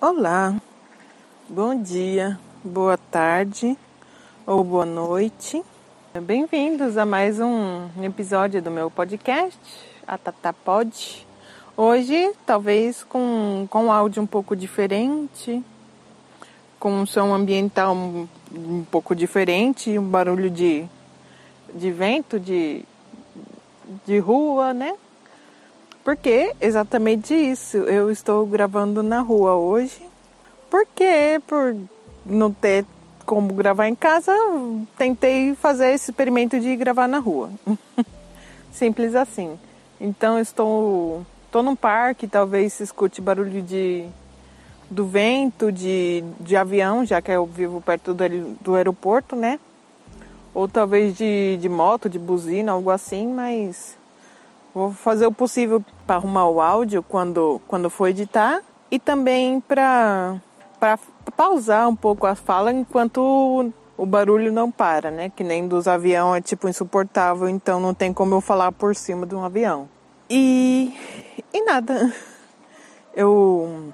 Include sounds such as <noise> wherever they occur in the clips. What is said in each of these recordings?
Olá, bom dia, boa tarde ou boa noite. Bem-vindos a mais um episódio do meu podcast, a Tata Pod. Hoje, talvez com, com áudio um pouco diferente, com um som ambiental um, um pouco diferente, um barulho de, de vento, de, de rua, né? Porque exatamente isso. Eu estou gravando na rua hoje. Porque por não ter como gravar em casa, tentei fazer esse experimento de gravar na rua. <laughs> Simples assim. Então estou estou num parque, talvez se escute barulho de do vento, de, de avião, já que eu vivo perto do, do aeroporto, né? Ou talvez de, de moto, de buzina, algo assim, mas Vou fazer o possível para arrumar o áudio quando, quando for editar e também para pausar um pouco a fala enquanto o barulho não para, né? Que nem dos aviões é tipo insuportável, então não tem como eu falar por cima de um avião. E, e nada. <laughs> Eu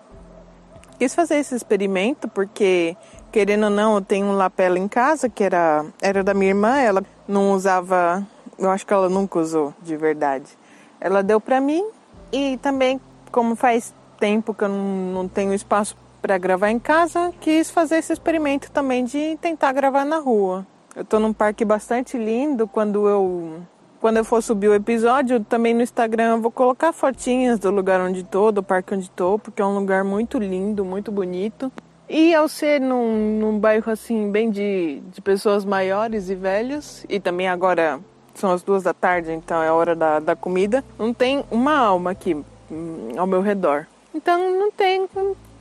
quis fazer esse experimento porque, querendo ou não, eu tenho um lapela em casa que era, era da minha irmã, ela não usava, eu acho que ela nunca usou de verdade. Ela deu para mim e também, como faz tempo que eu não, tenho espaço para gravar em casa, quis fazer esse experimento também de tentar gravar na rua. Eu estou num parque bastante lindo. Quando eu quando eu for subir o episódio, também no Instagram eu vou colocar fotinhas do lugar onde estou, do parque onde estou, porque é um lugar muito lindo, muito bonito. E ao ser num, num bairro assim, bem de, de pessoas maiores e velhos, e também agora são as duas da tarde, então é a hora da, da comida. Não tem uma alma aqui hum, ao meu redor. Então não tem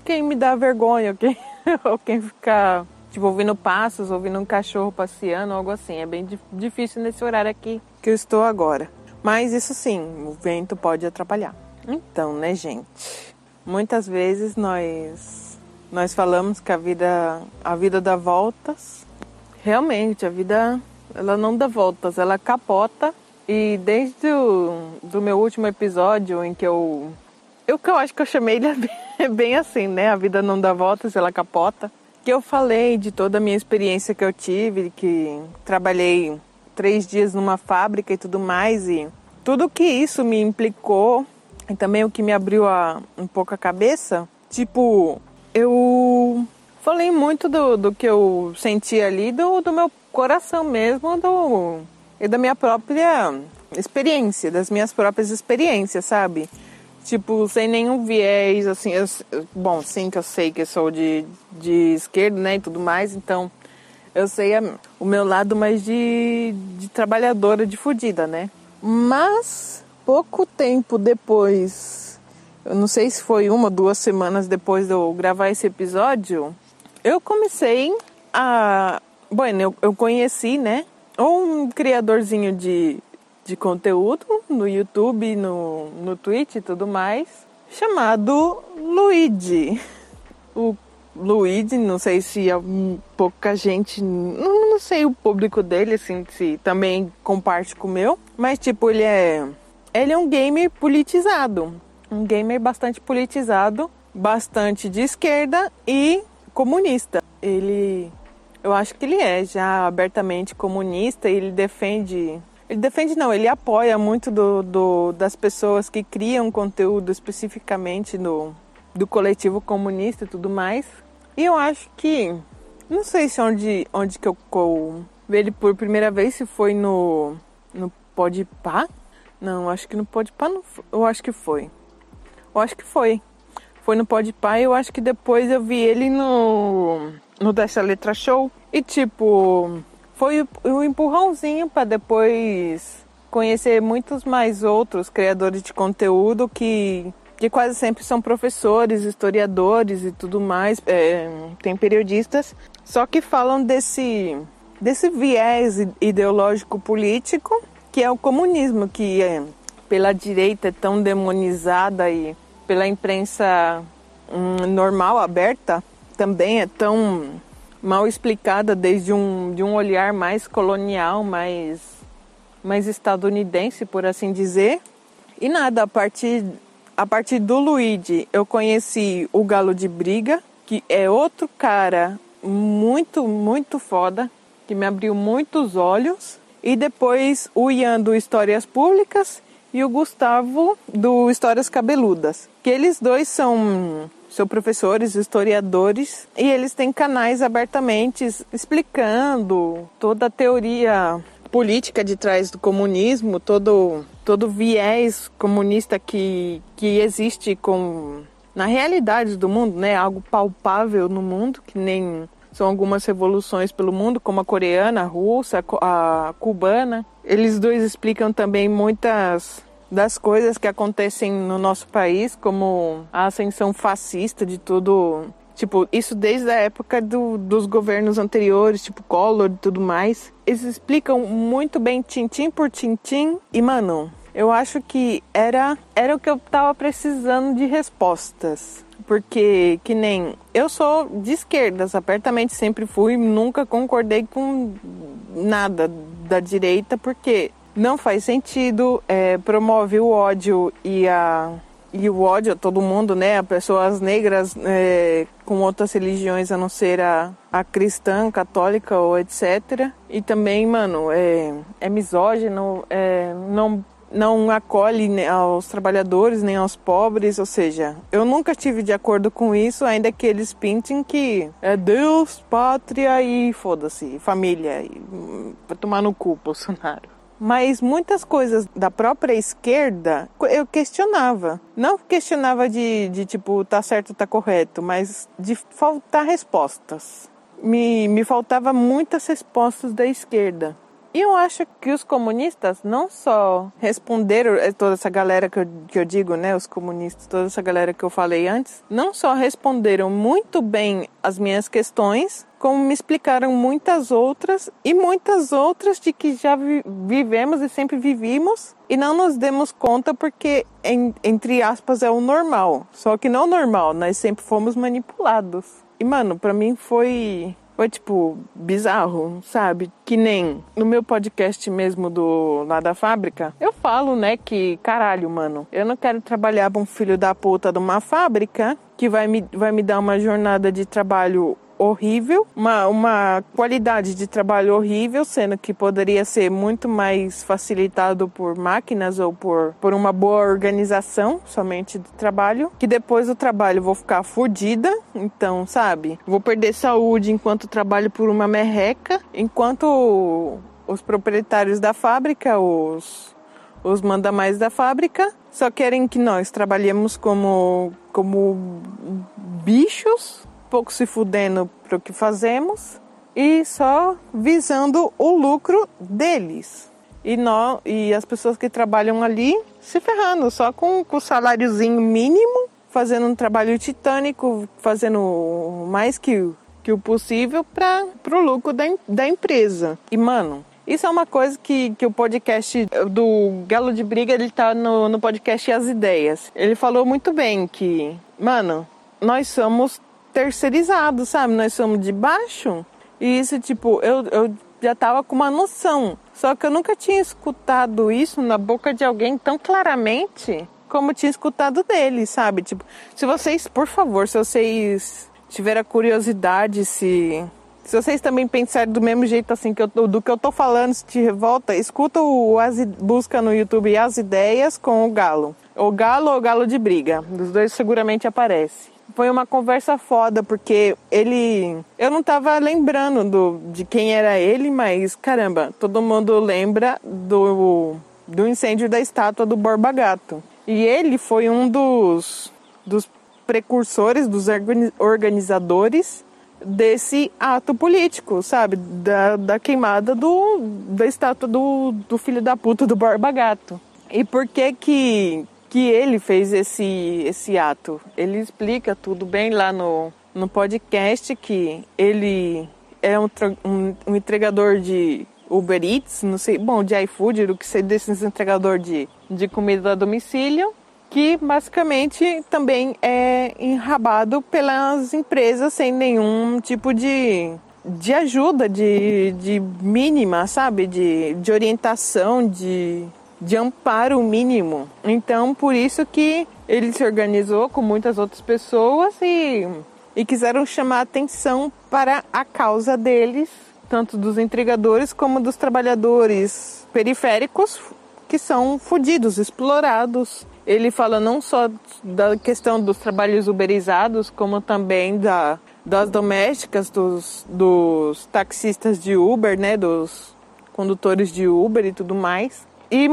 quem me dá vergonha, <laughs> quem, ou quem ficar tipo, ouvindo passos, ouvindo um cachorro passeando, algo assim. É bem difícil nesse horário aqui que eu estou agora. Mas isso sim, o vento pode atrapalhar. Então, né, gente? Muitas vezes nós nós falamos que a vida a vida dá voltas. Realmente, a vida ela não dá voltas, ela capota. E desde o do meu último episódio em que eu eu que eu acho que eu chamei ele <laughs> bem assim, né? A vida não dá voltas, ela capota. Que eu falei de toda a minha experiência que eu tive, que trabalhei três dias numa fábrica e tudo mais e tudo que isso me implicou e também o que me abriu a, um pouco a cabeça, tipo, eu falei muito do, do que eu senti ali, do, do meu coração mesmo do, e da minha própria experiência, das minhas próprias experiências, sabe? Tipo, sem nenhum viés, assim, eu, bom, sim que eu sei que eu sou de, de esquerda, né, e tudo mais, então eu sei a, o meu lado mais de, de trabalhadora, de fodida, né? Mas, pouco tempo depois, eu não sei se foi uma ou duas semanas depois de eu gravar esse episódio, eu comecei a Bueno, eu, eu conheci, né, um criadorzinho de, de conteúdo no YouTube, no, no Twitch e tudo mais, chamado Luigi. O Luigi, não sei se é pouca gente, não, sei o público dele, assim, se também comparte com o meu, mas tipo, ele é, ele é um gamer politizado, um gamer bastante politizado, bastante de esquerda e comunista. Ele eu acho que ele é já abertamente comunista e ele defende. Ele defende, não, ele apoia muito do, do, das pessoas que criam conteúdo especificamente do, do coletivo comunista e tudo mais. E eu acho que. Não sei se onde, onde que eu, vi ele por primeira vez, se foi no. no Podpah? Não, acho que no Podpah não Eu acho que foi. Eu acho que foi. Foi no Podpah e eu acho que depois eu vi ele no no Dessa Letra Show. E tipo, foi um empurrãozinho para depois conhecer muitos mais outros criadores de conteúdo que, que quase sempre são professores, historiadores e tudo mais, é, tem periodistas, só que falam desse, desse viés ideológico político que é o comunismo, que é, pela direita é tão demonizada e pela imprensa hum, normal, aberta, também é tão mal explicada desde um, de um olhar mais colonial, mais, mais estadunidense, por assim dizer. E nada, a partir, a partir do Luigi, eu conheci o Galo de Briga, que é outro cara muito, muito foda, que me abriu muitos olhos. E depois o Ian do Histórias Públicas e o Gustavo do Histórias Cabeludas. Que eles dois são, são professores, historiadores, e eles têm canais abertamente explicando toda a teoria política de trás do comunismo, todo todo viés comunista que, que existe com na realidade do mundo, né, algo palpável no mundo, que nem são algumas revoluções pelo mundo, como a coreana, a russa, a cubana. Eles dois explicam também muitas das coisas que acontecem no nosso país, como a ascensão fascista de tudo. Tipo, isso desde a época do, dos governos anteriores, tipo Collor e tudo mais. Eles explicam muito bem, tintim por tintim. E, mano, eu acho que era, era o que eu tava precisando de respostas. Porque, que nem. Eu sou de esquerdas, apertamente sempre fui, nunca concordei com nada da direita, porque não faz sentido, é, promove o ódio e a e o ódio a todo mundo, né? A pessoas negras é, com outras religiões a não ser a, a cristã, católica ou etc. E também, mano, é, é misógino, é, não não acolhe aos trabalhadores nem aos pobres, ou seja, eu nunca tive de acordo com isso, ainda que eles pintem que é Deus, pátria e foda-se, família, e, pra tomar no cu, Bolsonaro. Mas muitas coisas da própria esquerda eu questionava. Não questionava de, de tipo, tá certo, tá correto, mas de faltar respostas. Me, me faltava muitas respostas da esquerda. Eu acho que os comunistas não só responderam, eh, toda essa galera que eu, que eu digo, né, os comunistas, toda essa galera que eu falei antes, não só responderam muito bem as minhas questões, como me explicaram muitas outras e muitas outras de que já vivemos e sempre vivimos e não nos demos conta porque, entre aspas, é o normal. Só que não normal, nós sempre fomos manipulados. E, mano, para mim foi foi tipo bizarro, sabe? Que nem no meu podcast mesmo do lá da fábrica, eu falo, né, que caralho, mano, eu não quero trabalhar pra um filho da puta de uma fábrica que vai me, vai me dar uma jornada de trabalho horrível, uma, uma qualidade de trabalho horrível, sendo que poderia ser muito mais facilitado por máquinas ou por, por uma boa organização somente de trabalho, que depois do trabalho vou ficar fodida, então, sabe? Vou perder saúde enquanto trabalho por uma merreca, enquanto os proprietários da fábrica, os, os manda-mais da fábrica, só querem que nós trabalhemos como, como bichos pouco se fudendo para o que fazemos e só visando o lucro deles. E, nós, e as pessoas que trabalham ali se ferrando, só com, com o saláriozinho mínimo, fazendo um trabalho titânico, fazendo mais que, que o possível para o lucro da, da empresa. E, mano, isso é uma coisa que, que o podcast do Galo de Briga, ele tá no, no podcast As Ideias. Ele falou muito bem que, mano, nós somos terceirizado, sabe? Nós somos de baixo. E isso, tipo, eu, eu já tava com uma noção. Só que eu nunca tinha escutado isso na boca de alguém tão claramente como tinha escutado dele, sabe? Tipo, se vocês, por favor, se vocês tiverem curiosidade, se se vocês também pensarem do mesmo jeito assim que eu, do que eu tô falando, se te revolta, escuta o as, busca no YouTube as ideias com o galo. O galo ou o galo de briga. Dos dois seguramente aparece foi uma conversa foda, porque ele. Eu não tava lembrando do, de quem era ele, mas caramba, todo mundo lembra do, do incêndio da estátua do Borba Gato. E ele foi um dos, dos precursores, dos organizadores desse ato político, sabe? Da, da queimada do, da estátua do, do filho da puta do Borba Gato. E por que que, que ele fez esse, esse ato. Ele explica tudo bem lá no, no podcast que ele é um, um, um entregador de Uber Eats, não sei, bom, de iFood, do que ser desses entregador de, de comida a domicílio, que basicamente também é enrabado pelas empresas sem nenhum tipo de, de ajuda, de, de mínima, sabe? De, de orientação, de, de amparo mínimo. Então, por isso que ele se organizou com muitas outras pessoas e, e quiseram chamar atenção para a causa deles, tanto dos intrigadores como dos trabalhadores periféricos que são fodidos, explorados. Ele fala não só da questão dos trabalhos uberizados, como também da, das domésticas, dos, dos taxistas de Uber, né, dos condutores de Uber e tudo mais. E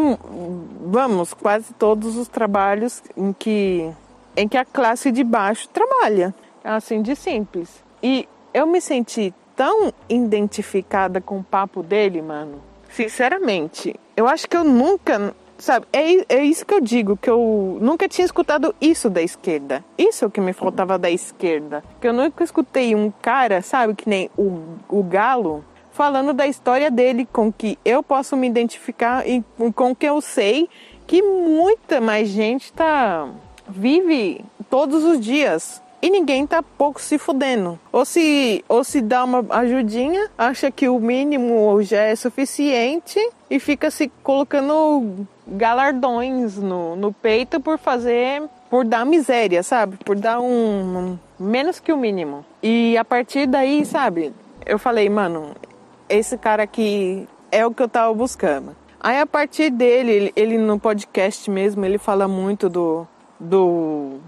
vamos, quase todos os trabalhos em que, em que a classe de baixo trabalha, assim de simples. E eu me senti tão identificada com o papo dele, mano. Sinceramente, eu acho que eu nunca, sabe, é, é isso que eu digo, que eu nunca tinha escutado isso da esquerda. Isso é o que me faltava da esquerda. Que eu nunca escutei um cara, sabe, que nem o, o Galo, falando da história dele, com que eu posso me identificar e com que eu sei que muita mais gente tá vive todos os dias e ninguém tá pouco se fudendo. Ou se, ou se dá uma ajudinha, acha que o mínimo já é suficiente e fica se colocando galardões no, no peito por fazer, por dar miséria, sabe? Por dar um, um menos que o mínimo. E a partir daí, sabe? Eu falei, mano, esse cara aqui é o que eu tava buscando. Aí a partir dele, ele, no podcast mesmo, ele fala muito do, do,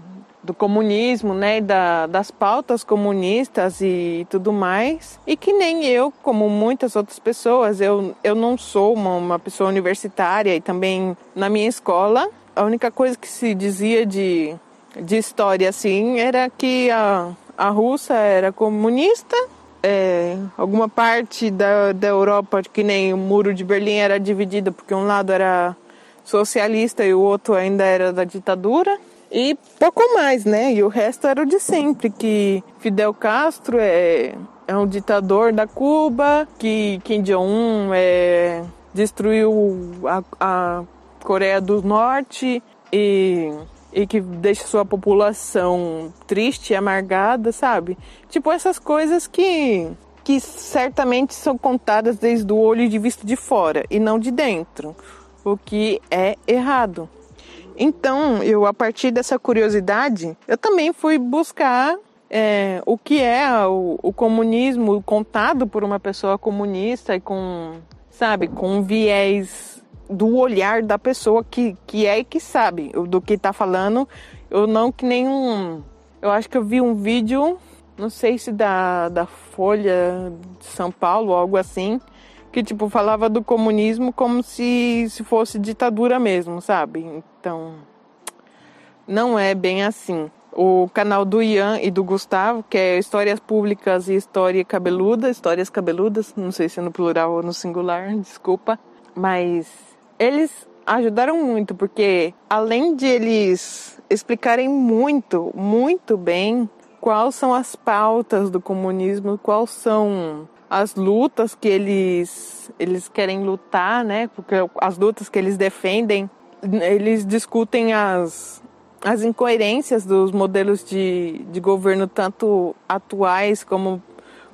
do comunismo, né, da, das pautas comunistas e tudo mais. E que nem eu, como muitas outras pessoas, eu, eu não sou uma, uma pessoa universitária e também na minha escola, a única coisa que se dizia de, de história assim era que a, a Rússia era comunista é, alguma parte da, da Europa, que nem o muro de Berlim era dividido porque um lado era socialista e o outro ainda era da ditadura. E pouco mais, né? E o resto era o de sempre, que Fidel Castro é, é um ditador da Cuba, que Kim Jong-un é, destruiu a, a Coreia do Norte e e que deixa sua população triste amargada, sabe? Tipo essas coisas que que certamente são contadas desde o olho de vista de fora e não de dentro, o que é errado. Então, eu a partir dessa curiosidade, eu também fui buscar é, o que é o, o, comunismo contado por uma pessoa comunista e com, sabe, com viés do olhar da pessoa que, que é e que sabe do que tá falando. Eu não que nem um. Eu acho que eu vi um vídeo, não sei se da, da Folha de São Paulo, algo assim, que tipo falava do comunismo como se, se fosse ditadura mesmo, sabe? Então, não é bem assim. O canal do Ian e do Gustavo, que é Histórias Públicas e História Cabeluda, Histórias Cabeludas, não sei se é no plural ou no singular, desculpa, mas eles ajudaram muito, porque além de eles explicarem muito, muito bem quais são as pautas do comunismo, quais são as lutas que eles eles querem lutar, né? Porque as lutas que eles defendem, eles discutem as as incoerências dos modelos de, de governo tanto atuais como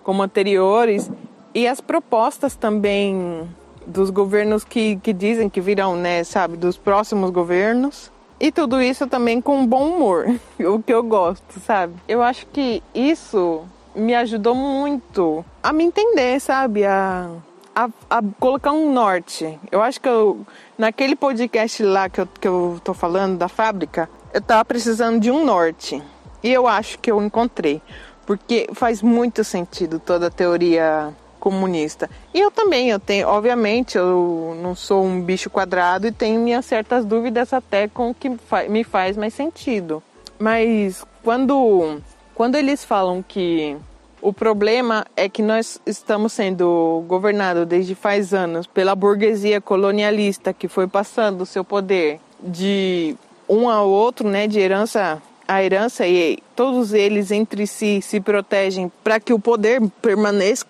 como anteriores e as propostas também dos governos que, que dizem que virão, né, sabe, dos próximos governos. E tudo isso também com bom humor, <laughs> o que eu gosto, sabe? Eu acho que isso me ajudou muito a me entender, sabe? A, a, a, colocar um norte. Eu acho que eu, naquele podcast lá que eu, que eu tô falando, da fábrica, eu tava precisando de um norte. E eu acho que eu encontrei. Porque faz muito sentido toda a teoria comunista. E eu também, eu tenho, obviamente, eu não sou um bicho quadrado e tenho minhas certas dúvidas até com o que me faz mais sentido. Mas quando, quando eles falam que o problema é que nós estamos sendo governados desde faz anos pela burguesia colonialista que foi passando o seu poder de um ao outro, né, de herança a herança e todos eles entre si se protegem para que o poder permaneça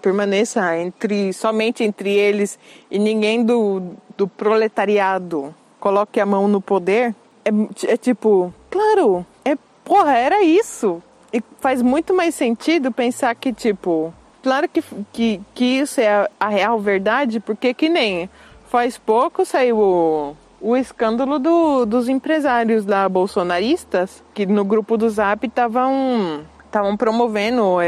permaneça entre somente entre eles e ninguém do, do proletariado coloque a mão no poder, é, é tipo, claro, é porra, era isso. E faz muito mais sentido pensar que, tipo, claro que, que, que isso é a, a real verdade, porque que nem faz pouco saiu o, o escândalo do, dos empresários lá bolsonaristas, que no grupo do Zap estavam estavam promovendo,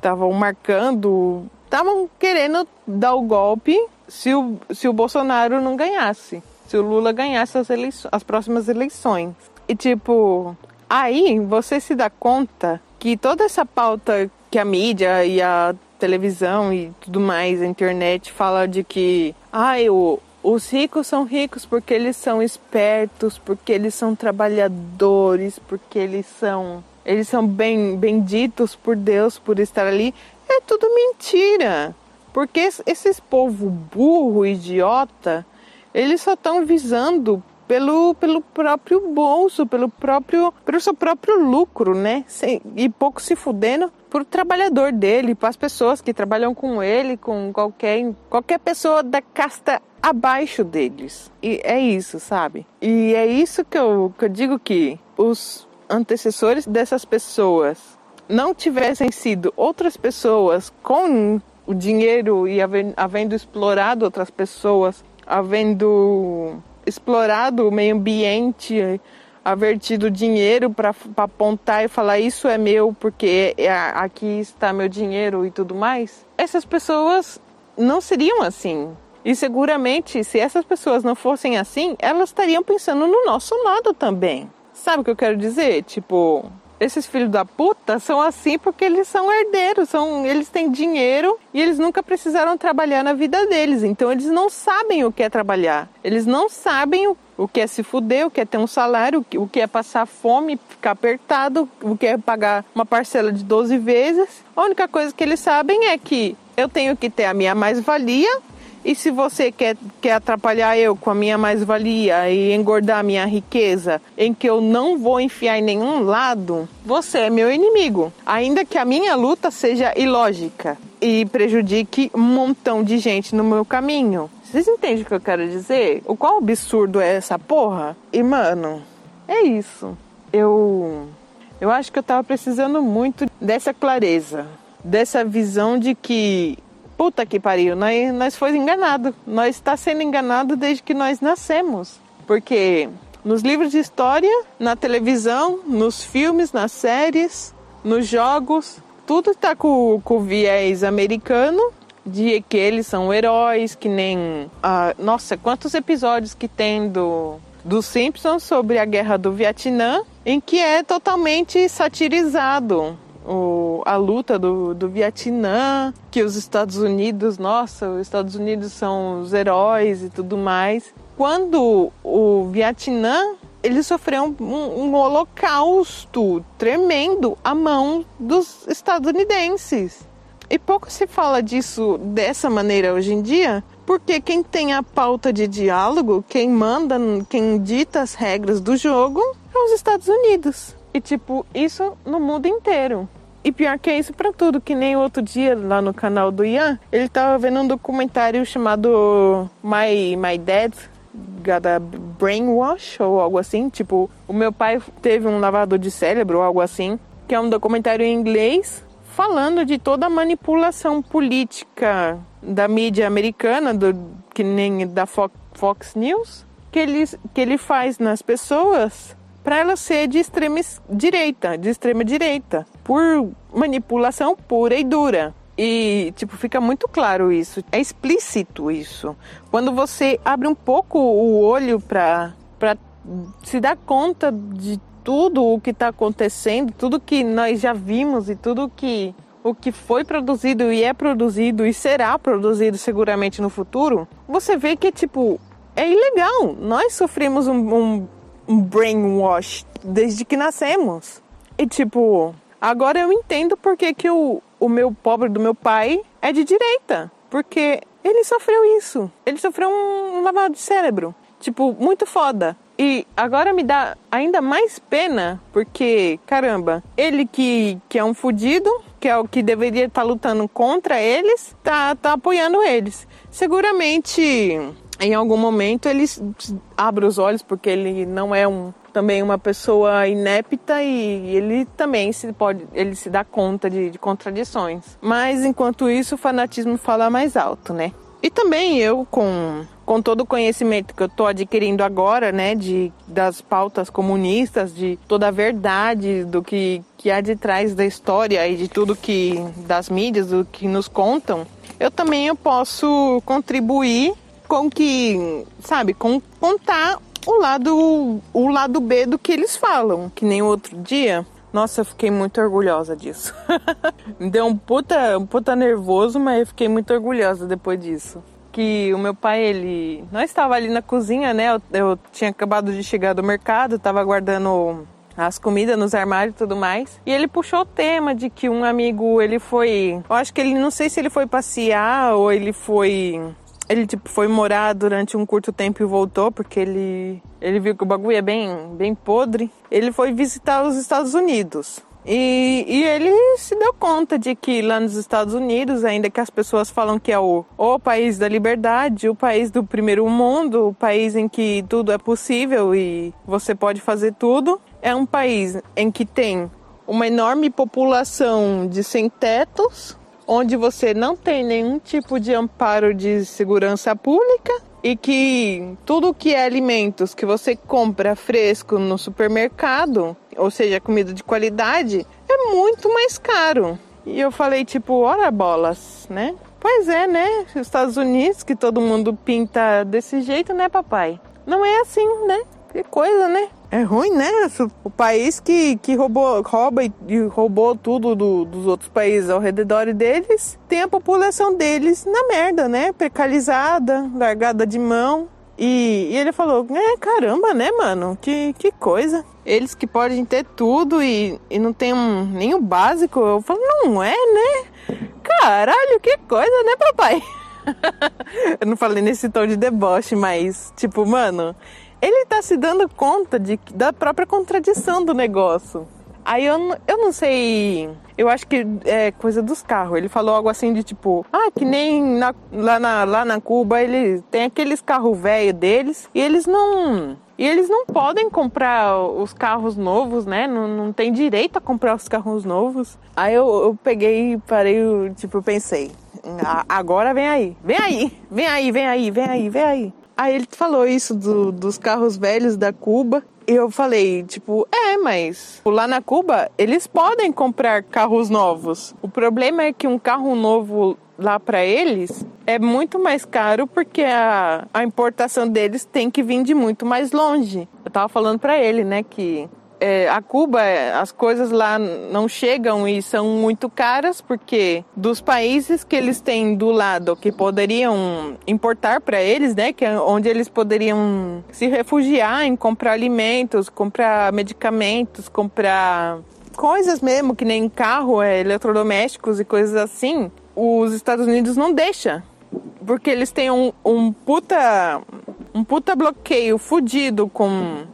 estavam marcando, estavam querendo dar o golpe se o, se o Bolsonaro não ganhasse, se o Lula ganhasse as, eleições, as próximas eleições. E tipo, aí você se dá conta que toda essa pauta que a mídia e a televisão e tudo mais, a internet fala de que ai, ah, o, os ricos são ricos porque eles são espertos, porque eles são trabalhadores, porque eles são eles são bem benditos por Deus por estar ali. É tudo mentira. Porque esses povo burro, idiota, eles só estão visando pelo, pelo próprio bolso, pelo próprio, pelo seu próprio lucro, né? Sem, e pouco se fudendo pro trabalhador dele, para as pessoas que trabalham com ele, com qualquer, qualquer pessoa da casta abaixo deles. E é isso, sabe? E é isso que eu, que eu digo que os antecessores dessas pessoas não tivessem sido outras pessoas com o dinheiro e havendo explorado outras pessoas, havendo explorado o meio ambiente, haver tido dinheiro para apontar e falar isso é meu porque é, aqui está meu dinheiro e tudo mais, essas pessoas não seriam assim. E seguramente, se essas pessoas não fossem assim, elas estariam pensando no nosso lado também. Sabe o que eu quero dizer? Tipo, esses filhos da puta são assim porque eles são herdeiros, são, eles têm dinheiro e eles nunca precisaram trabalhar na vida deles. Então eles não sabem o que é trabalhar. Eles não sabem o, o que é se fuder, o que é ter um salário, o que é passar fome, ficar apertado, o que é pagar uma parcela de 12 vezes. A única coisa que eles sabem é que eu tenho que ter a minha mais-valia e se você quer, quer atrapalhar eu com a minha mais-valia e engordar a minha riqueza, em que eu não vou enfiar em nenhum lado, você é meu inimigo. Ainda que a minha luta seja ilógica e prejudique um montão de gente no meu caminho. Vocês entendem o que eu quero dizer? O qual absurdo é essa porra? E mano, é isso. Eu eu acho que eu tava precisando muito dessa clareza, dessa visão de que puta que pariu, nós, nós foi enganado. Nós está sendo enganado desde que nós nascemos. Porque nos livros de história, na televisão, nos filmes, nas séries, nos jogos, tudo está com, com viés americano de que eles são heróis, que nem. Ah, nossa, quantos episódios que tem do, do Simpsons sobre a guerra do Vietnã, em que é totalmente satirizado o, a luta do, do Vietnã, que os Estados Unidos, nossa, os Estados Unidos são os heróis e tudo mais. Quando o Vietnã ele sofreu um, um, holocausto tremendo à mão dos estadunidenses. E pouco se fala disso dessa maneira hoje em dia, porque quem tem a pauta de diálogo, quem manda, quem dita as regras do jogo, é os Estados Unidos. E tipo, isso no mundo inteiro. E pior que é isso para tudo, que nem outro dia lá no canal do Ian, ele tava vendo um documentário chamado My, My Dad Got a Brainwash ou algo assim, tipo, o meu pai teve um lavador de cérebro ou algo assim, que é um documentário em inglês falando de toda a manipulação política da mídia americana, do, que nem da Fox, News, que ele, que ele faz nas pessoas para ela ser de extrema direita, de extrema direita, por manipulação pura e dura. E, tipo, fica muito claro isso, é explícito isso. Quando você abre um pouco o olho para se dar conta de tudo o que está acontecendo, tudo que nós já vimos e tudo que o que foi produzido e é produzido e será produzido seguramente no futuro, você vê que tipo é ilegal. Nós sofremos um, um um brainwash desde que nascemos. E tipo, agora eu entendo porque que o, o meu pobre do meu pai é de direita. Porque ele sofreu isso. Ele sofreu um lavado de cérebro. Tipo, muito foda. E agora me dá ainda mais pena, porque, caramba, ele que, que é um fudido, que é o que deveria estar tá lutando contra eles, tá, tá apoiando eles. Seguramente em algum momento ele abre os olhos porque ele não é um também uma pessoa inepta e ele também se pode ele se dá conta de, de contradições. Mas enquanto isso o fanatismo fala mais alto né? E também eu com com todo o conhecimento que eu estou adquirindo agora, né, de das pautas comunistas, de toda a verdade do que que há de trás da história e de tudo que das mídias, do que nos contam, eu também eu posso contribuir com que, sabe, com contar o lado o lado B do que eles falam, que nem o outro dia nossa, eu fiquei muito orgulhosa disso. <laughs> Me deu um puta, um puta nervoso, mas eu fiquei muito orgulhosa depois disso. Que o meu pai, ele. Nós estava ali na cozinha, né? Eu, eu tinha acabado de chegar do mercado, estava guardando as comidas nos armários e tudo mais. E ele puxou o tema de que um amigo, ele foi. Eu acho que ele, não sei se ele foi passear ou ele foi ele tipo foi morar durante um curto tempo e voltou porque ele ele viu que o bagulho é bem bem podre. Ele foi visitar os Estados Unidos. E, e, ele se deu conta de que lá nos Estados Unidos, ainda que as pessoas falam que é o, o país da liberdade, o país do primeiro mundo, o país em que tudo é possível e você pode fazer tudo, é um país em que tem uma enorme população de sem-tetos, onde você não tem nenhum tipo de amparo de segurança pública e que tudo que é alimentos que você compra fresco no supermercado, ou seja, comida de qualidade, é muito mais caro. E eu falei tipo, ora bolas, né? Pois é, né? Estados Unidos, que todo mundo pinta desse jeito, né, papai? Não é assim, né? Que coisa, né? É ruim, né? O país que, que roubou, rouba e, roubou tudo do, dos outros países ao redor deles tem a população deles na merda, né? Precalizada, largada de mão. E, e, ele falou: É, caramba, né, mano? Que, que coisa. Eles que podem ter tudo e, e não tem um, nem o básico. Eu falo: Não é, né? Caralho, que coisa, né, papai? <laughs> eu não falei nesse tom de deboche, mas, tipo, mano, ele tá se dando conta de, da própria contradição do negócio. Aí eu, eu não sei. Eu acho que é coisa dos carros. Ele falou algo assim de tipo, ah, que nem na, lá, na, lá na Cuba ele tem aqueles carros velhos deles e eles não. E eles não podem comprar os carros novos, né? Não, não tem direito a comprar os carros novos. Aí eu, eu peguei e parei, tipo, pensei, agora vem aí, vem aí, vem aí, vem aí, vem aí, vem aí. Aí ele falou isso do, dos carros velhos da Cuba. E eu falei, tipo, é, mas lá na Cuba eles podem comprar carros novos. O problema é que um carro novo lá para eles é muito mais caro porque a, a importação deles tem que vir de muito mais longe. Eu tava falando para ele, né, que é, a Cuba, as coisas lá não chegam e são muito caras porque dos países que eles têm do lado que poderiam importar para eles, né, que é onde eles poderiam se refugiar em comprar alimentos, comprar medicamentos, comprar coisas mesmo que nem carro, é, eletrodomésticos e coisas assim, os Estados Unidos não deixa. Porque eles têm um, um puta um puta bloqueio fudido com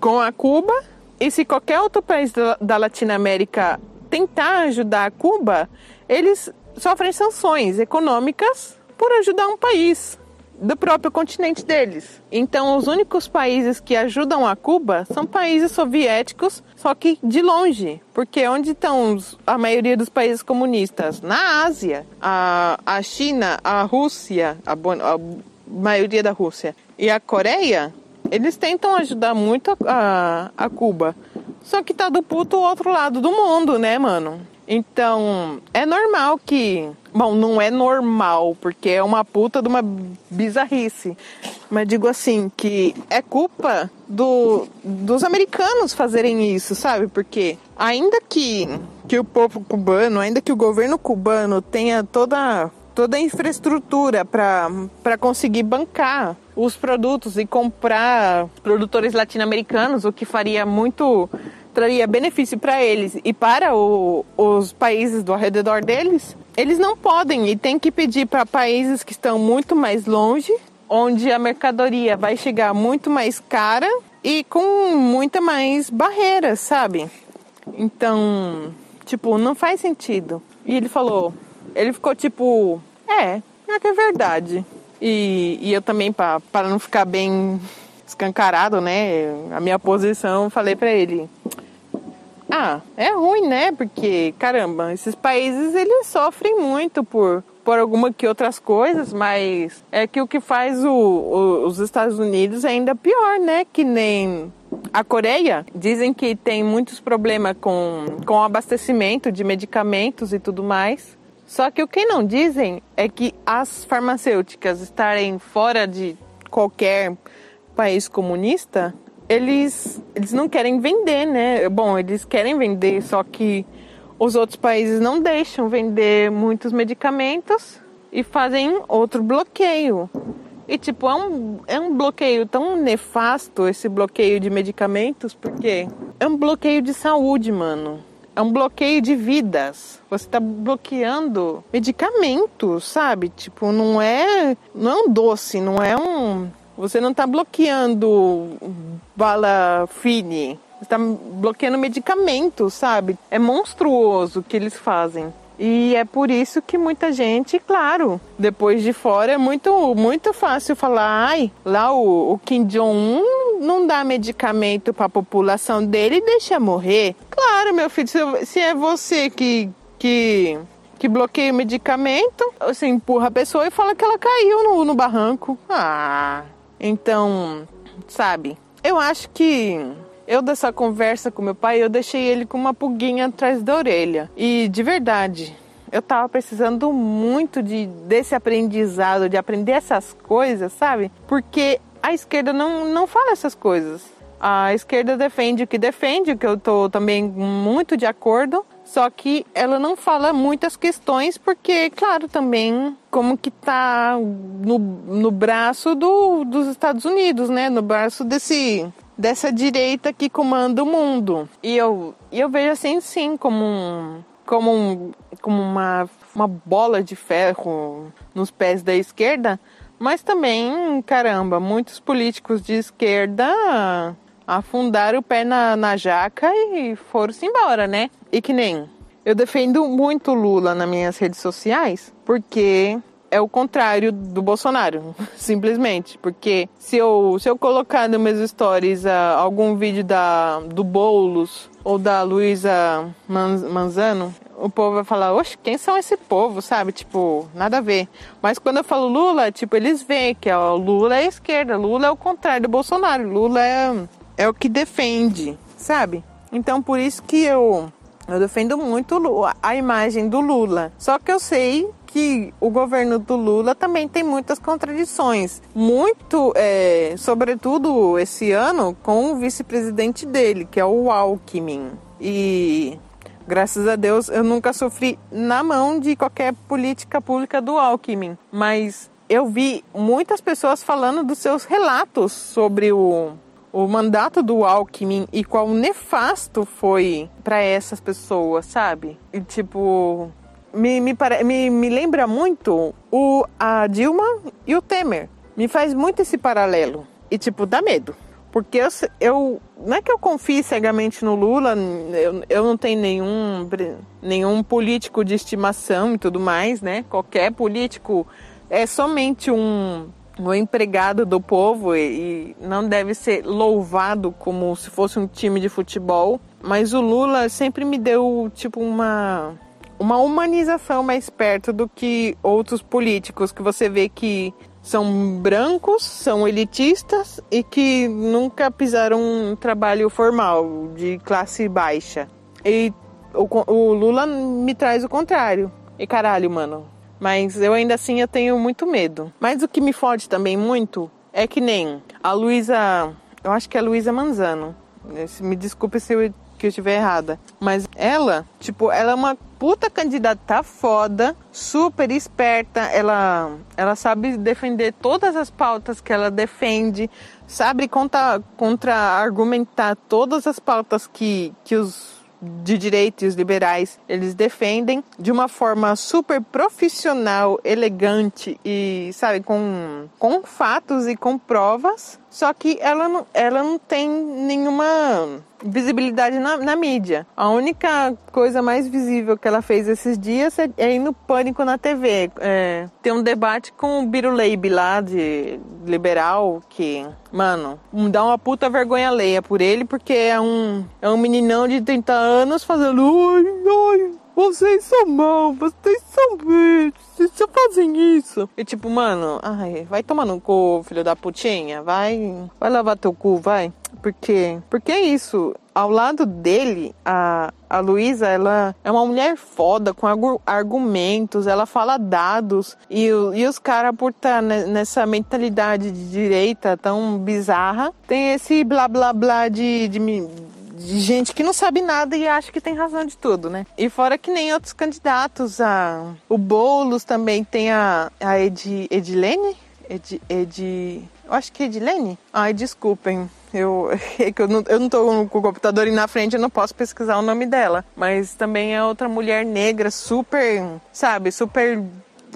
com a Cuba e se qualquer outro país da Latinoamérica tentar ajudar Cuba, eles sofrem sanções econômicas por ajudar um país do próprio continente deles. Então, os únicos países que ajudam a Cuba são países soviéticos, só que de longe, porque onde estão a maioria dos países comunistas? Na Ásia, a, a China, a Rússia, a, a maioria da Rússia e a Coreia eles tentam ajudar muito a, a, a Cuba. Só que tá do puto outro lado do mundo, né, mano? Então, é normal que. Bom, não é normal, porque é uma puta de uma bizarrice. Mas digo assim, que é culpa do, dos americanos fazerem isso, sabe? Porque ainda que, que o povo cubano, ainda que o governo cubano tenha toda toda a infraestrutura para conseguir bancar os produtos e comprar produtores latino-americanos, o que faria muito traria benefício para eles e para o, os países do redor deles, eles não podem e tem que pedir para países que estão muito mais longe, onde a mercadoria vai chegar muito mais cara e com muita mais barreiras, sabe? Então, tipo, não faz sentido. E ele falou, ele ficou tipo, é, é que é verdade. E, e eu também, para não ficar bem escancarado, né? A minha posição, falei para ele. Ah, é ruim, né? Porque, caramba, esses países eles sofrem muito por, por alguma que outras coisas, mas é que o que faz o, o, os Estados Unidos é ainda pior, né? Que nem a Coreia. Dizem que tem muitos problemas com, com abastecimento de medicamentos e tudo mais. Só que o que não dizem é que as farmacêuticas estarem fora de qualquer país comunista, eles, eles não querem vender, né? Bom, eles querem vender, só que os outros países não deixam vender muitos medicamentos e fazem outro bloqueio. E, tipo, é um, é um bloqueio tão nefasto esse bloqueio de medicamentos, porque é um bloqueio de saúde, mano é um bloqueio de vidas. Você está bloqueando medicamentos, sabe? Tipo, não é, não é um doce, não é um. Você não está bloqueando bala fine. Você está bloqueando medicamentos, sabe? É monstruoso o que eles fazem. E é por isso que muita gente, claro, depois de fora é muito, muito fácil falar, ai, lá o, o Kim Jong-un não dá medicamento para a população dele e deixa morrer. Claro, meu filho, se, se é você que, que, que bloqueia o medicamento, você empurra a pessoa e fala que ela caiu no, no barranco. Ah, então, sabe, eu acho que eu dessa conversa com meu pai, eu deixei ele com uma pulguinha atrás da orelha. E de verdade, eu tava precisando muito de desse aprendizado, de aprender essas coisas, sabe? Porque a esquerda não, não fala essas coisas. A esquerda defende o que defende, que eu tô também muito de acordo, só que ela não fala muitas questões porque, claro, também como que tá no, no braço do, dos Estados Unidos, né? No braço desse dessa direita que comanda o mundo. E eu, eu vejo assim, sim, como um, como, um, como uma, uma bola de ferro nos pés da esquerda, mas também, caramba, muitos políticos de esquerda afundaram o pé na, na jaca e foram-se embora, né? E que nem eu defendo muito Lula nas minhas redes sociais, porque é o contrário do Bolsonaro, <laughs> simplesmente. Porque se eu, se eu colocar nos meus stories uh, algum vídeo da, do Boulos ou da Luísa Manzano, o povo vai falar, oxe, quem são esse povo, sabe? Tipo, nada a ver. Mas quando eu falo Lula, tipo, eles veem que ó, Lula é a esquerda, Lula é o contrário do Bolsonaro, Lula é, é o que defende, sabe? Então por isso que eu eu defendo muito a imagem do Lula. Só que eu sei que o governo do Lula também tem muitas contradições. Muito, é, sobretudo esse ano, com o vice-presidente dele, que é o Alckmin. E graças a Deus eu nunca sofri na mão de qualquer política pública do Alckmin. Mas eu vi muitas pessoas falando dos seus relatos sobre o o mandato do Alckmin e qual nefasto foi para essas pessoas, sabe? E tipo, me, me, me, me lembra muito o, a Dilma e o Temer. Me faz muito esse paralelo. E tipo, dá medo. Porque eu, eu não é que eu confie cegamente no Lula, eu, eu não tenho nenhum, nenhum político de estimação e tudo mais, né? Qualquer político é somente um o empregado do povo e, não deve ser louvado como se fosse um time de futebol. Mas o Lula sempre me deu tipo uma uma humanização mais perto do que outros políticos que você vê que são brancos, são elitistas e que nunca pisaram um trabalho formal de classe baixa. E o, o Lula me traz o contrário. E caralho, mano, mas eu ainda assim eu tenho muito medo. Mas o que me fode também muito é que nem a Luísa, eu acho que é a Luísa Manzano. Me desculpe se eu que eu estiver errada. Mas ela, tipo, ela é uma puta candidata foda, super esperta. Ela, ela sabe defender todas as pautas que ela defende, sabe contra, contra argumentar todas as pautas que, que os de direitos liberais eles defendem de uma forma super profissional, elegante e, sabe, com, com fatos e com provas. Só que ela não, ela não tem nenhuma visibilidade na, na, mídia. A única coisa mais visível que ela fez esses dias é, é ir no Pânico na TV. É, tem um debate com o Biruleib lá, de liberal, que, mano, dá uma puta vergonha alheia por ele, porque é um, é um meninão de 30 anos fazendo. Ai, ai, vocês são mal, vocês são verdes, vocês só fazem isso. E tipo, mano, ai, vai tomar no cu, filho da putinha, vai, vai lavar teu cu, vai. Por quê? Porque é isso. Ao lado dele, a, a Luísa, ela é uma mulher foda, com argumentos, ela fala dados. E, e os caras, por estar tá nessa mentalidade de direita tão bizarra, tem esse blá blá blá de, de de gente que não sabe nada e acha que tem razão de tudo, né? E fora que nem outros candidatos, a, o Boulos também tem a, a Ed, Edilene? Ed, Ed, eu acho que é Edilene? Ai, desculpem. Eu, <laughs> é que eu não, eu não tô com o computador e na frente, eu não posso pesquisar o nome dela. Mas também é outra mulher negra, super, sabe, super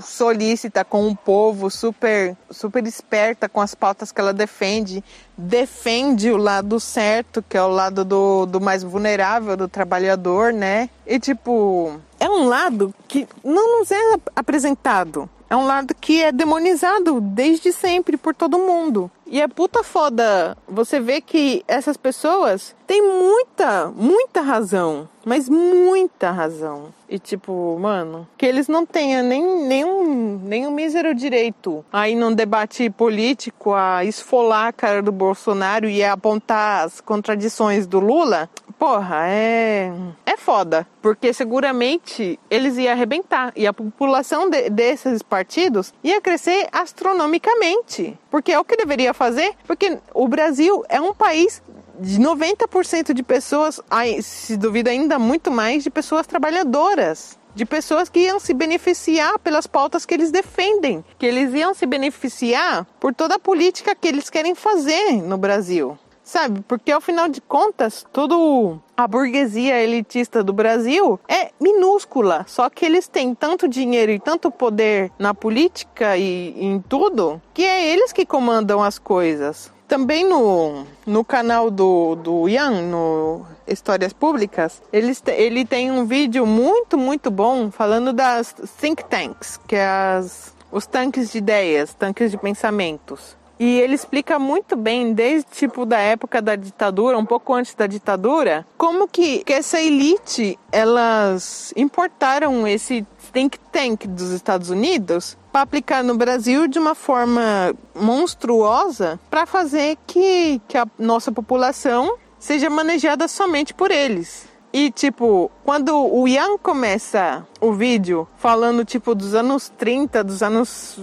solícita com o povo, super, super esperta com as pautas que ela defende, defende o lado certo, que é o lado do, do mais vulnerável, do trabalhador, né? E tipo, é um lado que não nos é apresentado. É um lado que é demonizado desde sempre por todo mundo. E é puta foda você vê que essas pessoas têm muita, muita razão. Mas muita razão. E tipo, mano, que eles não tenham nem, nenhum, nenhum mísero direito aí num debate político a esfolar a cara do Bolsonaro e apontar as contradições do Lula, porra, é. É foda. Porque seguramente eles iam arrebentar. E a população de, desses partidos ia crescer astronomicamente. Porque é o que deveria fazer. Porque o Brasil é um país de 90% de pessoas, se duvida ainda muito mais, de pessoas trabalhadoras de pessoas que iam se beneficiar pelas pautas que eles defendem, que eles iam se beneficiar por toda a política que eles querem fazer no Brasil. Sabe? Porque ao final de contas, toda a burguesia elitista do Brasil é minúscula. Só que eles têm tanto dinheiro e tanto poder na política e em tudo que é eles que comandam as coisas. Também no, no canal do, do Ian, no Histórias Públicas, ele, ele tem um vídeo muito, muito bom falando das think tanks, que é as, os tanques de ideias, tanques de pensamentos. E ele explica muito bem, desde tipo da época da ditadura, um pouco antes da ditadura, como que, que essa elite elas importaram esse think tank dos Estados Unidos para aplicar no Brasil de uma forma monstruosa para fazer que, que a nossa população seja manejada somente por eles. E, tipo, quando o Ian começa o vídeo falando, tipo, dos anos 30, dos anos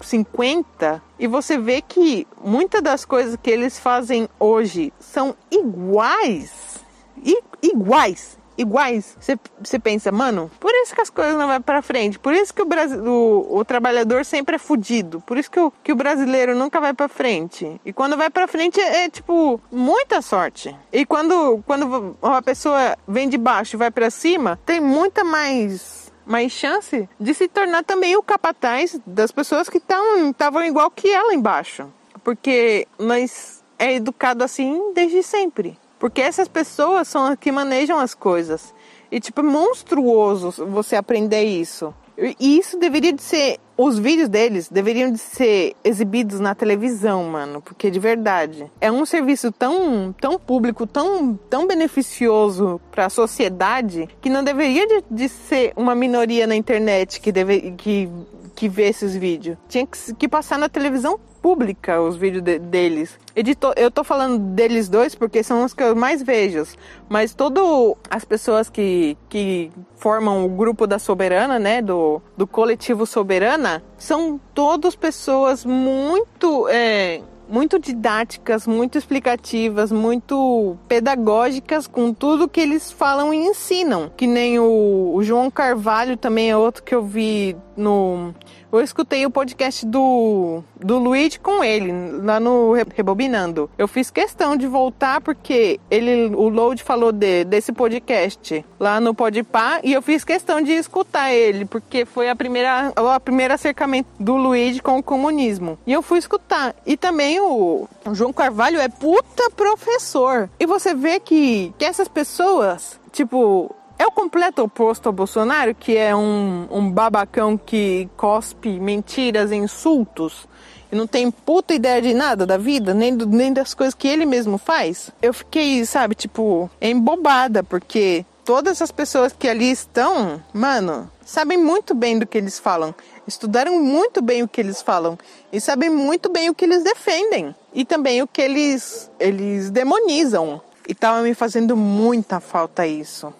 50, e você vê que muitas das coisas que eles fazem hoje são iguais. I, iguais iguais, você pensa, mano, por isso que as coisas não vão para frente, por isso que o, Brasil, o, o, trabalhador sempre é fudido, por isso que o, que o brasileiro nunca vai para frente. E quando vai para frente é, é, tipo muita sorte. E quando, quando uma pessoa vem de baixo e vai para cima, tem muita mais mais chance de se tornar também o capataz das pessoas que estavam igual que ela embaixo. Porque nós é educado assim desde sempre. Porque essas pessoas são as que manejam as coisas. E, tipo, é monstruoso você aprender isso. E isso deveria de ser. Os vídeos deles deveriam de ser exibidos na televisão, mano. Porque de verdade. É um serviço tão, tão público, tão, tão beneficioso para a sociedade, que não deveria de, de, ser uma minoria na internet que, deve, que, que vê esses vídeos. Tinha que, que passar na televisão pública os vídeos de, deles. Editor, eu tô falando deles dois porque são os que eu mais vejo. Mas todas as pessoas que, que formam o grupo da Soberana, né? Do, do coletivo Soberana, são todas pessoas muito. É, muito didáticas, muito explicativas, muito pedagógicas com tudo que eles falam e ensinam. Que nem o, o João Carvalho também é outro que eu vi no eu escutei o podcast do, do Luigi com ele, lá no Rebobinando. Eu fiz questão de voltar porque ele, o Load falou de, desse podcast lá no Podpah e eu fiz questão de escutar ele, porque foi a primeira, o primeiro acercamento do Luigi com o comunismo. E eu fui escutar. E também o, João Carvalho é puta professor. E você vê que, que essas pessoas, tipo, é o completo oposto ao Bolsonaro, que é um, um babacão que cospe mentiras insultos e não tem puta ideia de nada da vida, nem, do, nem das coisas que ele mesmo faz. Eu fiquei, sabe, tipo, embobada, porque todas as pessoas que ali estão, mano, sabem muito bem do que eles falam, estudaram muito bem o que eles falam e sabem muito bem o que eles defendem e também o que eles eles demonizam. E tava me fazendo muita falta isso.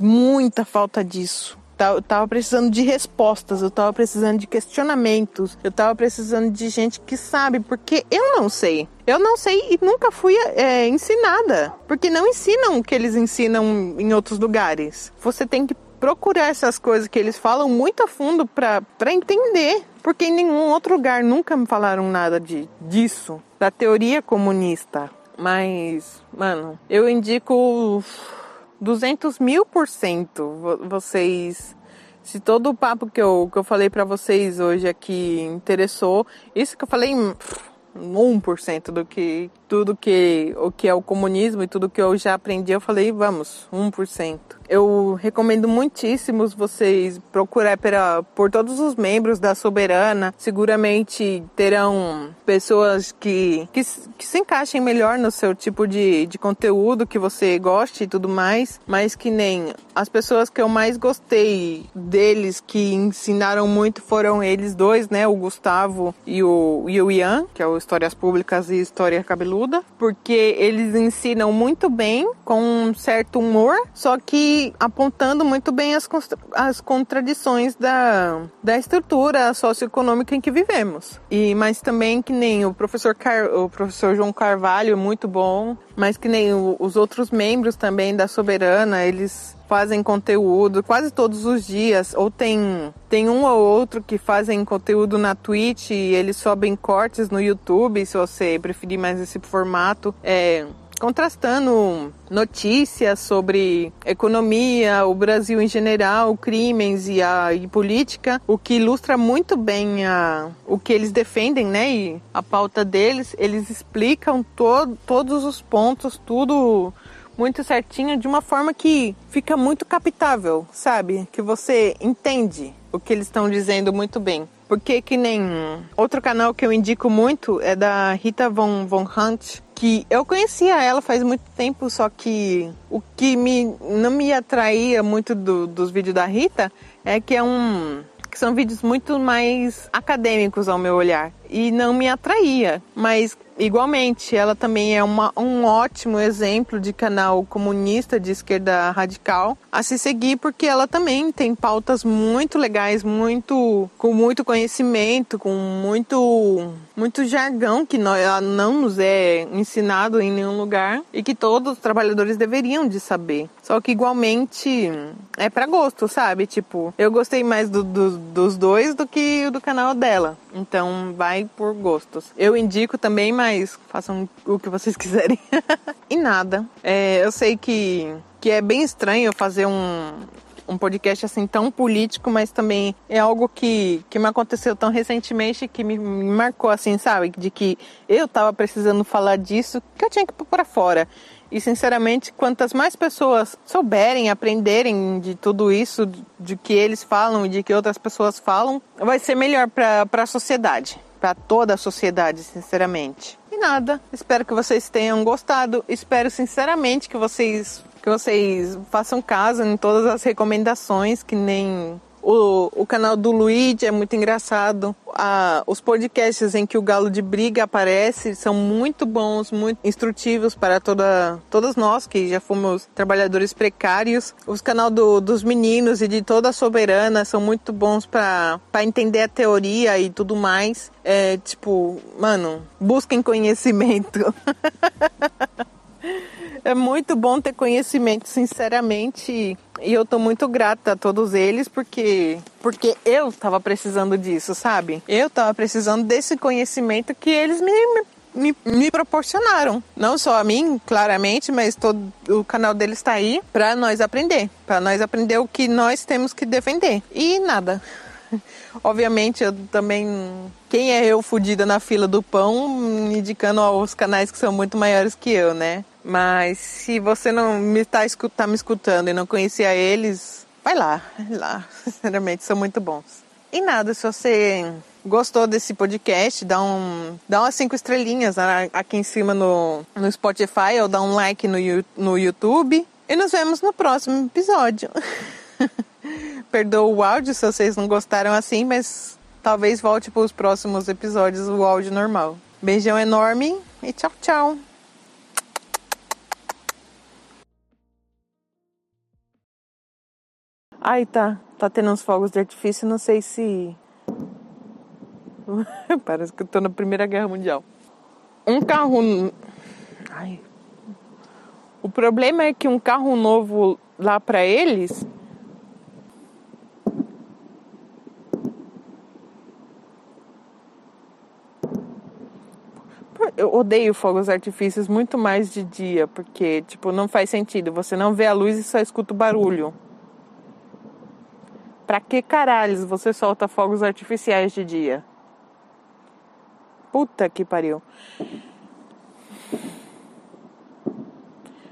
Muita falta disso. Eu tava precisando de respostas, eu tava precisando de questionamentos, eu tava precisando de gente que sabe, porque eu não sei. Eu não sei e nunca fui é, ensinada, porque não ensinam o que eles ensinam em outros lugares. Você tem que procurar essas coisas que eles falam muito a fundo para entender, porque em nenhum outro lugar nunca me falaram nada de, disso, da teoria comunista. Mas, mano, eu indico 200 mil por cento vocês. Se todo o papo que eu, que eu falei para vocês hoje aqui interessou, isso que eu falei, 1% do que tudo que o que é o comunismo e tudo que eu já aprendi, eu falei, vamos, 1%. Eu recomendo muitíssimo vocês procurar pela, por todos os membros da Soberana. Seguramente terão pessoas que, que, que, se encaixem melhor no seu tipo de, de conteúdo que você goste e tudo mais. Mas que nem as pessoas que eu mais gostei deles, que ensinaram muito, foram eles dois, né? O Gustavo e o, e o Ian, que é o Histórias Públicas e História Cabeluda. Porque eles ensinam muito bem, com um certo humor, só que apontando muito bem as, as contradições da, da estrutura socioeconômica em que vivemos. E mas também que nem o professor Car, o professor João Carvalho, muito bom, mas que nem o, os outros membros também da Soberana, eles fazem conteúdo quase todos os dias, ou tem, tem um ou outro que fazem conteúdo na Twitch e eles sobem cortes no YouTube, se você preferir mais esse formato. É, contrastando notícias sobre economia, o Brasil em geral, crimes e a e política, o que ilustra muito bem a, o que eles defendem, né? E a pauta deles, eles explicam to, todos os pontos, tudo muito certinho, de uma forma que fica muito captável, sabe? Que você entende o que eles estão dizendo muito bem. Porque que nem outro canal que eu indico muito é da Rita Von, Von Hunt, que eu conhecia ela faz muito tempo, só que o que me, não me atraía muito do, dos vídeos da Rita é que é um que são vídeos muito mais acadêmicos ao meu olhar. E não me atraía, mas Igualmente, ela também é uma, um ótimo exemplo de canal comunista de esquerda radical a se seguir, porque ela também tem pautas muito legais, muito com muito conhecimento, com muito muito jargão que não, não nos é ensinado em nenhum lugar e que todos os trabalhadores deveriam de saber. Só que igualmente é para gosto, sabe? Tipo, eu gostei mais do, do, dos dois do que do canal dela. Então vai por gostos. Eu indico também, mas façam o que vocês <laughs> quiserem. e nada. É, eu sei que, que é bem estranho fazer um, um podcast assim tão político, mas também é algo que, que me aconteceu tão recentemente que me, me marcou assim, sabe? De que eu tava precisando falar disso, que eu tinha que pôr pra fora. E sinceramente, quantas mais pessoas souberem, aprenderem de tudo isso, de que eles falam e de que outras pessoas falam, vai ser melhor para a sociedade, para toda a sociedade, sinceramente. E nada, espero que vocês tenham gostado. Espero sinceramente que vocês que vocês façam caso em todas as recomendações, que nem o, o canal do Luigi é muito engraçado. A, os podcasts em que o Galo de Briga aparece são muito bons, muito instrutivos para toda, todos nós que já fomos trabalhadores precários. Os canal do, dos meninos e de toda a Soberana são muito bons para entender a teoria e tudo mais. É tipo, mano, busquem conhecimento. <laughs> É muito bom ter conhecimento, sinceramente. E eu tô muito grata a todos eles porque porque eu tava precisando disso, sabe? Eu tava precisando desse conhecimento que eles me, me, me proporcionaram. Não só a mim, claramente, mas todo o canal deles está aí para nós aprender, para nós aprender o que nós temos que defender. E nada. Obviamente, eu também. Quem é eu fudida na fila do pão, indicando aos canais que são muito maiores que eu, né? Mas se você não me está tá me escutando e não conhecia eles, vai lá, vai lá. <laughs> Sinceramente, são muito bons. E nada, se você gostou desse podcast, dá, um, dá umas cinco estrelinhas aqui em cima no, no Spotify ou dá um like no, no YouTube E nos vemos no próximo episódio. <laughs> Perdoa o áudio se vocês não gostaram assim, mas talvez volte para os próximos episódios o áudio normal. Beijão enorme e tchau, tchau. Ai, tá. Tá tendo uns fogos de artifício, não sei se. <laughs> Parece que eu tô na Primeira Guerra Mundial. Um carro. Ai. O problema é que um carro novo lá para eles. Eu odeio fogos artifícios muito mais de dia, porque, tipo, não faz sentido. Você não vê a luz e só escuta o barulho. Pra que caralhos você solta fogos artificiais de dia? Puta que pariu.